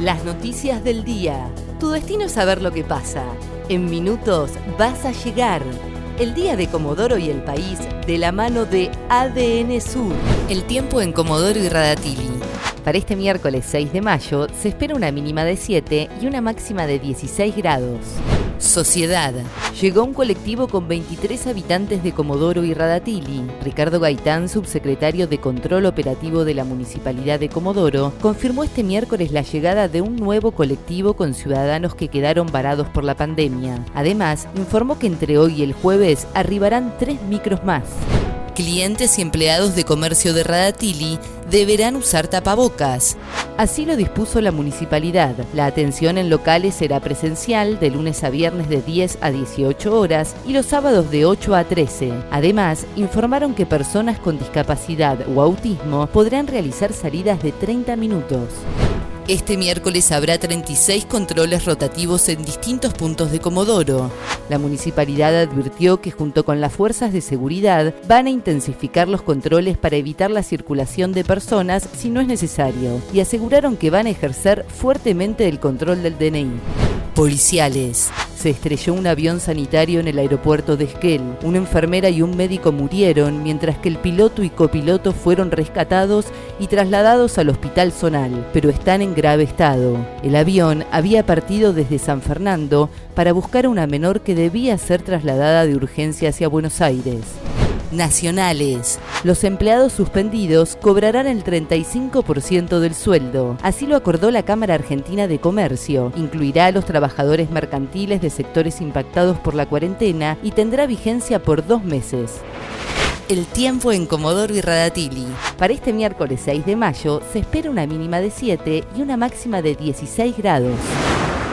Las noticias del día. Tu destino es saber lo que pasa. En minutos vas a llegar. El día de Comodoro y el país de la mano de ADN Sur. El tiempo en Comodoro y Radatili. Para este miércoles 6 de mayo se espera una mínima de 7 y una máxima de 16 grados. Sociedad. Llegó un colectivo con 23 habitantes de Comodoro y Radatili. Ricardo Gaitán, subsecretario de Control Operativo de la Municipalidad de Comodoro, confirmó este miércoles la llegada de un nuevo colectivo con ciudadanos que quedaron varados por la pandemia. Además, informó que entre hoy y el jueves arribarán tres micros más clientes y empleados de comercio de Radatili deberán usar tapabocas. Así lo dispuso la municipalidad. La atención en locales será presencial de lunes a viernes de 10 a 18 horas y los sábados de 8 a 13. Además, informaron que personas con discapacidad o autismo podrán realizar salidas de 30 minutos. Este miércoles habrá 36 controles rotativos en distintos puntos de Comodoro. La municipalidad advirtió que junto con las fuerzas de seguridad van a intensificar los controles para evitar la circulación de personas si no es necesario y aseguraron que van a ejercer fuertemente el control del DNI. Policiales se estrelló un avión sanitario en el aeropuerto de Esquel. Una enfermera y un médico murieron, mientras que el piloto y copiloto fueron rescatados y trasladados al hospital zonal, pero están en grave estado. El avión había partido desde San Fernando para buscar a una menor que debía ser trasladada de urgencia hacia Buenos Aires nacionales. Los empleados suspendidos cobrarán el 35% del sueldo. Así lo acordó la Cámara Argentina de Comercio. Incluirá a los trabajadores mercantiles de sectores impactados por la cuarentena y tendrá vigencia por dos meses. El tiempo en Comodoro y Radatili. Para este miércoles 6 de mayo se espera una mínima de 7 y una máxima de 16 grados.